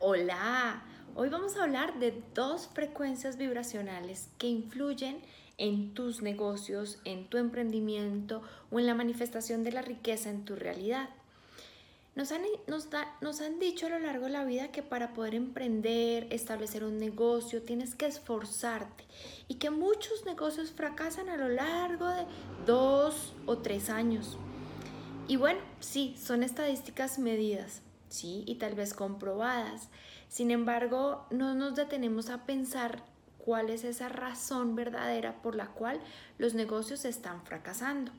Hola, hoy vamos a hablar de dos frecuencias vibracionales que influyen en tus negocios, en tu emprendimiento o en la manifestación de la riqueza en tu realidad. Nos han, nos, han, dicho a lo largo de la vida que para poder emprender, establecer un negocio, tienes que esforzarte y que muchos negocios fracasan a lo largo de dos o tres años. Y bueno, sí, son estadísticas medidas, ¿sí? Y tal vez comprobadas. Sin embargo, no nos detenemos a pensar cuál es esa razón verdadera por la cual los negocios están fracasando.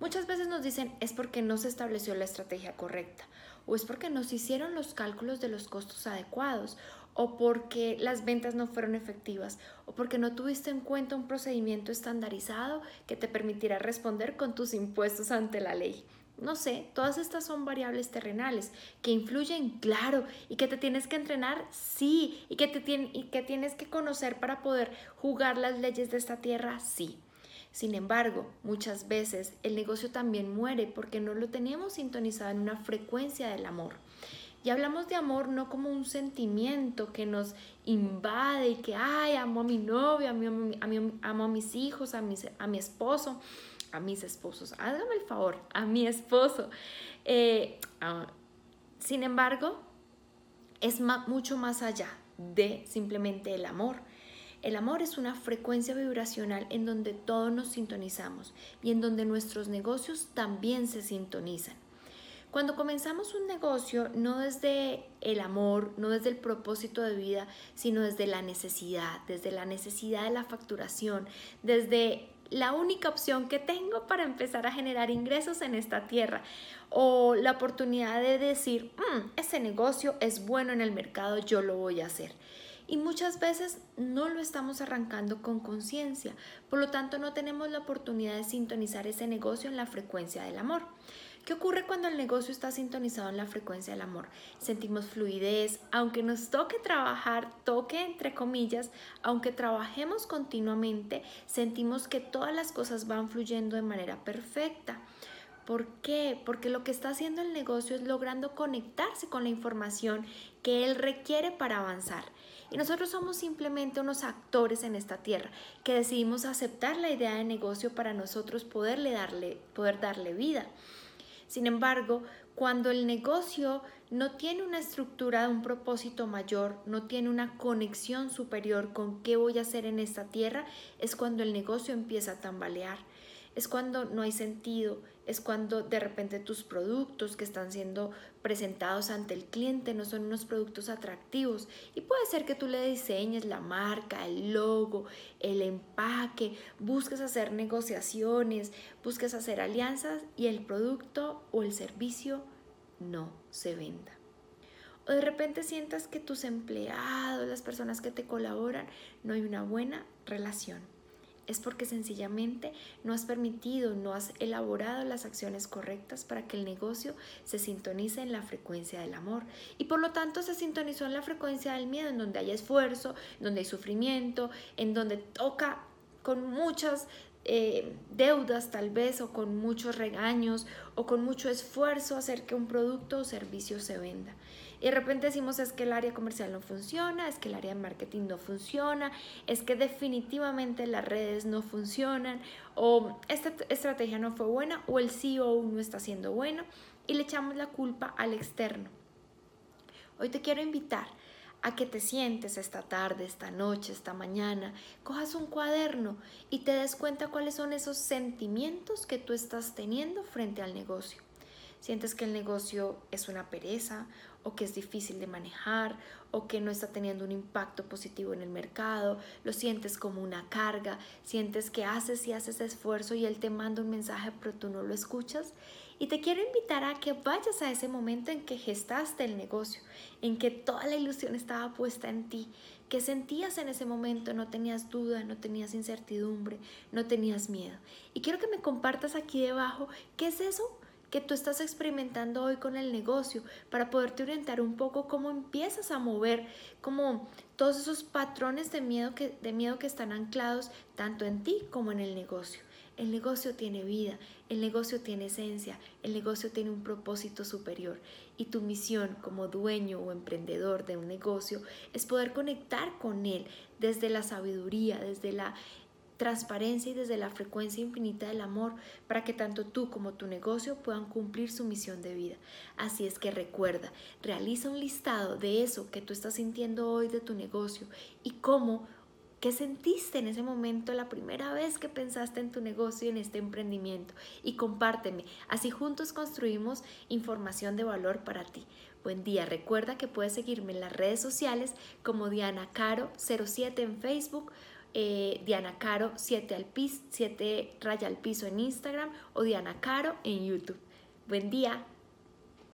Muchas veces nos dicen es porque no se estableció la estrategia correcta o es porque no se hicieron los cálculos de los costos adecuados o porque las ventas no fueron efectivas o porque no tuviste en cuenta un procedimiento estandarizado que te permitiera responder con tus impuestos ante la ley. No sé, todas estas son variables terrenales que influyen, claro, y que te tienes que entrenar, sí, y que, te tienes que conocer para poder jugar las leyes de esta tierra, sí. Sin embargo, muchas veces el negocio también muere porque no lo tenemos sintonizado en una frecuencia del amor. Y hablamos de amor no como un sentimiento que nos invade y que, ay, amo a mi novio, amo a mis hijos, a, a mi esposo a mis esposos. Hágame el favor, a mi esposo. Eh, ah, sin embargo, es mucho más allá de simplemente el amor. El amor es una frecuencia vibracional en donde todos nos sintonizamos y en donde nuestros negocios también se sintonizan. Cuando comenzamos un negocio, no desde el amor, no desde el propósito de vida, sino desde la necesidad, desde la necesidad de la facturación, desde la única opción que tengo para empezar a generar ingresos en esta tierra o la oportunidad de decir, mm, ese negocio es bueno en el mercado, yo lo voy a hacer. Y muchas veces no lo estamos arrancando con conciencia, por lo tanto no tenemos la oportunidad de sintonizar ese negocio en la frecuencia del amor. ¿Qué ocurre cuando el negocio está sintonizado en la frecuencia del amor? Sentimos fluidez, aunque nos toque trabajar, toque entre comillas, aunque trabajemos continuamente, sentimos que todas las cosas van fluyendo de manera perfecta. ¿Por qué? Porque lo que está haciendo el negocio es logrando conectarse con la información que él requiere para avanzar. Y nosotros somos simplemente unos actores en esta tierra que decidimos aceptar la idea de negocio para nosotros poderle darle, poder darle vida. Sin embargo, cuando el negocio no tiene una estructura, un propósito mayor, no tiene una conexión superior con qué voy a hacer en esta tierra, es cuando el negocio empieza a tambalear es cuando no hay sentido, es cuando de repente tus productos que están siendo presentados ante el cliente no son unos productos atractivos y puede ser que tú le diseñes la marca, el logo, el empaque, busques hacer negociaciones, busques hacer alianzas y el producto o el servicio no se venda. O de repente sientas que tus empleados, las personas que te colaboran, no hay una buena relación es porque sencillamente no has permitido, no has elaborado las acciones correctas para que el negocio se sintonice en la frecuencia del amor. Y por lo tanto se sintonizó en la frecuencia del miedo, en donde hay esfuerzo, donde hay sufrimiento, en donde toca con muchas eh, deudas tal vez o con muchos regaños o con mucho esfuerzo hacer que un producto o servicio se venda. Y de repente decimos es que el área comercial no funciona, es que el área de marketing no funciona, es que definitivamente las redes no funcionan o esta estrategia no fue buena o el CEO no está siendo bueno y le echamos la culpa al externo. Hoy te quiero invitar a que te sientes esta tarde, esta noche, esta mañana, cojas un cuaderno y te des cuenta cuáles son esos sentimientos que tú estás teniendo frente al negocio. Sientes que el negocio es una pereza o que es difícil de manejar o que no está teniendo un impacto positivo en el mercado, lo sientes como una carga, sientes que haces y haces esfuerzo y él te manda un mensaje pero tú no lo escuchas. Y te quiero invitar a que vayas a ese momento en que gestaste el negocio, en que toda la ilusión estaba puesta en ti, que sentías en ese momento, no tenías duda, no tenías incertidumbre, no tenías miedo. Y quiero que me compartas aquí debajo qué es eso que tú estás experimentando hoy con el negocio para poderte orientar un poco cómo empiezas a mover como todos esos patrones de miedo que, de miedo que están anclados tanto en ti como en el negocio. El negocio tiene vida, el negocio tiene esencia, el negocio tiene un propósito superior y tu misión como dueño o emprendedor de un negocio es poder conectar con él desde la sabiduría, desde la transparencia y desde la frecuencia infinita del amor para que tanto tú como tu negocio puedan cumplir su misión de vida. Así es que recuerda, realiza un listado de eso que tú estás sintiendo hoy de tu negocio y cómo ¿Qué sentiste en ese momento la primera vez que pensaste en tu negocio y en este emprendimiento? Y compárteme. Así juntos construimos información de valor para ti. Buen día. Recuerda que puedes seguirme en las redes sociales como Diana Caro 07 en Facebook. Eh, Diana Caro 7 al piso, 7 raya al piso en Instagram o Diana Caro en YouTube. Buen día.